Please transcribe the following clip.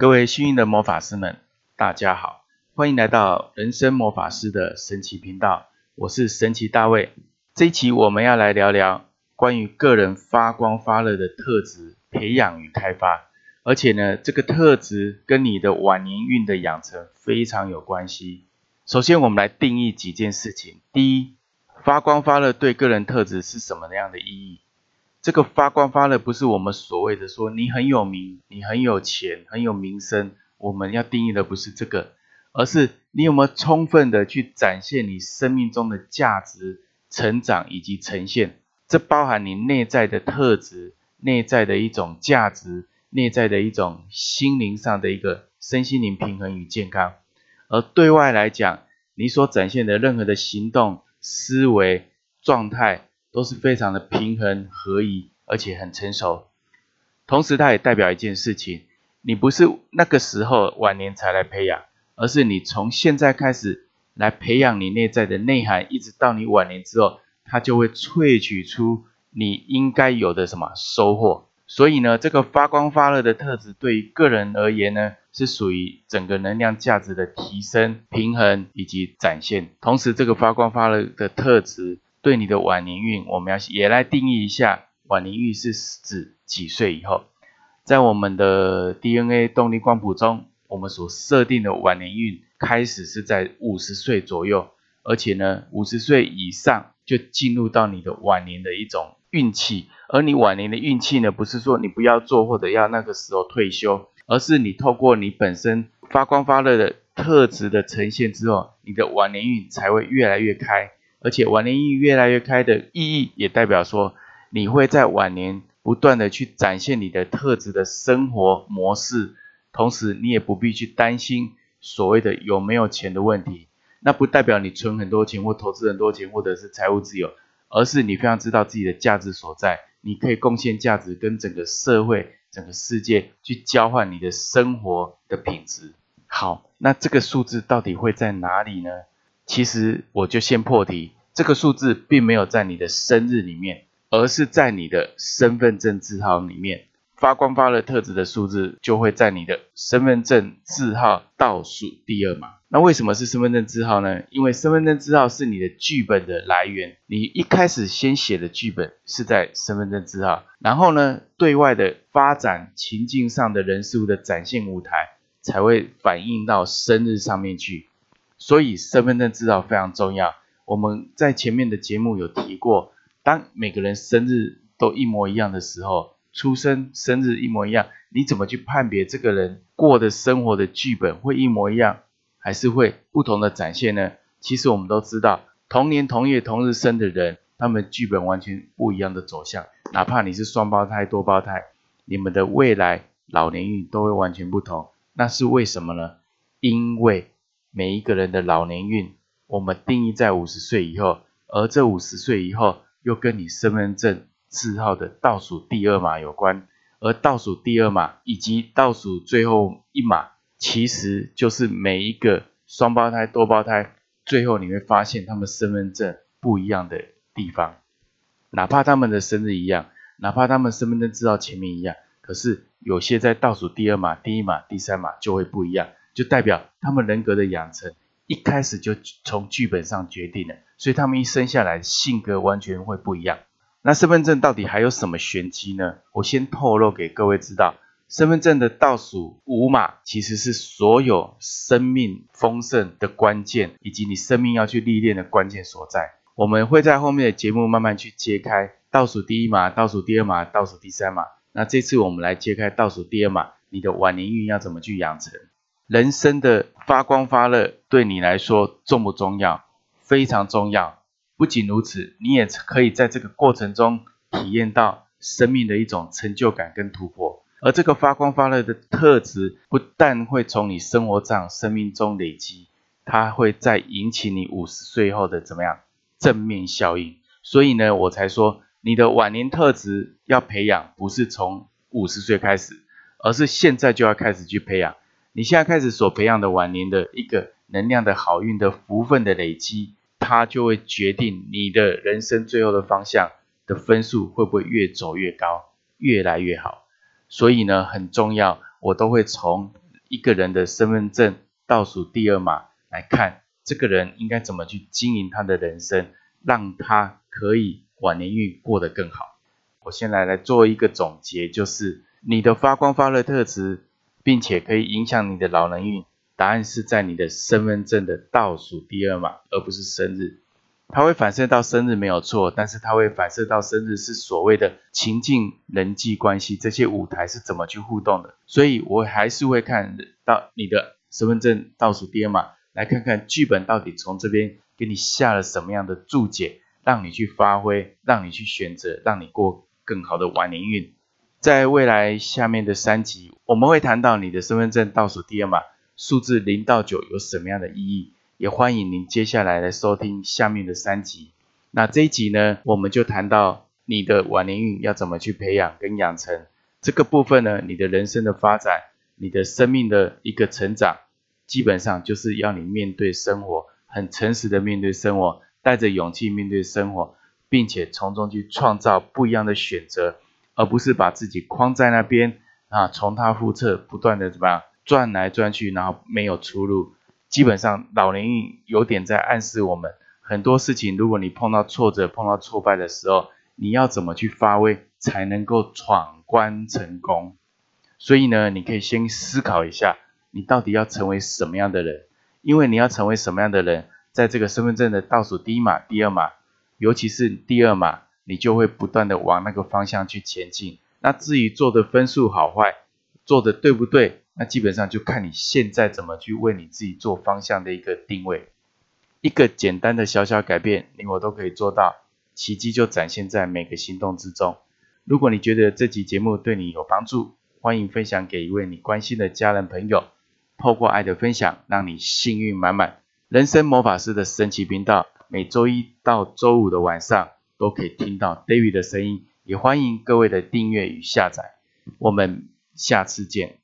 各位幸运的魔法师们，大家好，欢迎来到人生魔法师的神奇频道，我是神奇大卫。这一期我们要来聊聊关于个人发光发热的特质培养与开发，而且呢，这个特质跟你的晚年运的养成非常有关系。首先，我们来定义几件事情。第一，发光发热对个人特质是什么样的意义？这个发光发热不是我们所谓的说你很有名、你很有钱、很有名声。我们要定义的不是这个，而是你有没有充分的去展现你生命中的价值、成长以及呈现。这包含你内在的特质、内在的一种价值、内在的一种心灵上的一个身心灵平衡与健康。而对外来讲，你所展现的任何的行动、思维、状态。都是非常的平衡合一，而且很成熟。同时，它也代表一件事情：你不是那个时候晚年才来培养，而是你从现在开始来培养你内在的内涵，一直到你晚年之后，它就会萃取出你应该有的什么收获。所以呢，这个发光发热的特质，对于个人而言呢，是属于整个能量价值的提升、平衡以及展现。同时，这个发光发热的特质。对你的晚年运，我们要也来定义一下，晚年运是指几岁以后？在我们的 DNA 动力光谱中，我们所设定的晚年运开始是在五十岁左右，而且呢，五十岁以上就进入到你的晚年的一种运气。而你晚年的运气呢，不是说你不要做或者要那个时候退休，而是你透过你本身发光发热的特质的呈现之后，你的晚年运才会越来越开。而且晚年运越来越开的意义，也代表说你会在晚年不断的去展现你的特质的生活模式，同时你也不必去担心所谓的有没有钱的问题。那不代表你存很多钱或投资很多钱，或者是财务自由，而是你非常知道自己的价值所在，你可以贡献价值跟整个社会、整个世界去交换你的生活的品质。好，那这个数字到底会在哪里呢？其实我就先破题，这个数字并没有在你的生日里面，而是在你的身份证字号里面。发光发热特质的数字就会在你的身份证字号倒数第二嘛。那为什么是身份证字号呢？因为身份证字号是你的剧本的来源，你一开始先写的剧本是在身份证字号，然后呢，对外的发展情境上的人事物的展现舞台才会反映到生日上面去。所以身份证字号非常重要。我们在前面的节目有提过，当每个人生日都一模一样的时候，出生生日一模一样，你怎么去判别这个人过的生活的剧本会一模一样，还是会不同的展现呢？其实我们都知道，同年同月同日生的人，他们剧本完全不一样的走向。哪怕你是双胞胎、多胞胎，你们的未来老年运都会完全不同。那是为什么呢？因为每一个人的老年运，我们定义在五十岁以后，而这五十岁以后又跟你身份证字号的倒数第二码有关，而倒数第二码以及倒数最后一码，其实就是每一个双胞胎、多胞胎，最后你会发现他们身份证不一样的地方，哪怕他们的生日一样，哪怕他们身份证字号前面一样，可是有些在倒数第二码、第一码、第三码就会不一样。就代表他们人格的养成一开始就从剧本上决定了，所以他们一生下来性格完全会不一样。那身份证到底还有什么玄机呢？我先透露给各位知道，身份证的倒数五码其实是所有生命丰盛的关键，以及你生命要去历练的关键所在。我们会在后面的节目慢慢去揭开倒数第一码、倒数第二码、倒数第三码。那这次我们来揭开倒数第二码，你的晚年运要怎么去养成？人生的发光发热对你来说重不重要？非常重要。不仅如此，你也可以在这个过程中体验到生命的一种成就感跟突破。而这个发光发热的特质，不但会从你生活上、生命中累积，它会再引起你五十岁后的怎么样正面效应。所以呢，我才说你的晚年特质要培养，不是从五十岁开始，而是现在就要开始去培养。你现在开始所培养的晚年的一个能量的好运的福分的累积，它就会决定你的人生最后的方向的分数会不会越走越高，越来越好。所以呢，很重要，我都会从一个人的身份证倒数第二码来看，这个人应该怎么去经营他的人生，让他可以晚年运过得更好。我先来来做一个总结，就是你的发光发热特质，并且可以影响你的老人运。答案是在你的身份证的倒数第二码，而不是生日。它会反射到生日没有错，但是它会反射到生日是所谓的情境、人际关系这些舞台是怎么去互动的。所以我还是会看到你的身份证倒数第二码，来看看剧本到底从这边给你下了什么样的注解，让你去发挥，让你去选择，让你过更好的晚年运。在未来下面的三集，我们会谈到你的身份证倒数第二码。数字零到九有什么样的意义？也欢迎您接下来来收听下面的三集。那这一集呢，我们就谈到你的晚年运要怎么去培养跟养成这个部分呢？你的人生的发展，你的生命的一个成长，基本上就是要你面对生活，很诚实的面对生活，带着勇气面对生活，并且从中去创造不一样的选择，而不是把自己框在那边啊，重蹈覆辙，不断的怎么样？转来转去，然后没有出路。基本上，老年运有点在暗示我们很多事情。如果你碰到挫折、碰到挫败的时候，你要怎么去发挥才能够闯关成功？所以呢，你可以先思考一下，你到底要成为什么样的人？因为你要成为什么样的人，在这个身份证的倒数第一码、第二码，尤其是第二码，你就会不断的往那个方向去前进。那至于做的分数好坏，做的对不对？那基本上就看你现在怎么去为你自己做方向的一个定位，一个简单的小小改变，你我都可以做到，奇迹就展现在每个行动之中。如果你觉得这集节目对你有帮助，欢迎分享给一位你关心的家人朋友，透过爱的分享，让你幸运满满。人生魔法师的神奇频道，每周一到周五的晚上都可以听到 David 的声音，也欢迎各位的订阅与下载。我们下次见。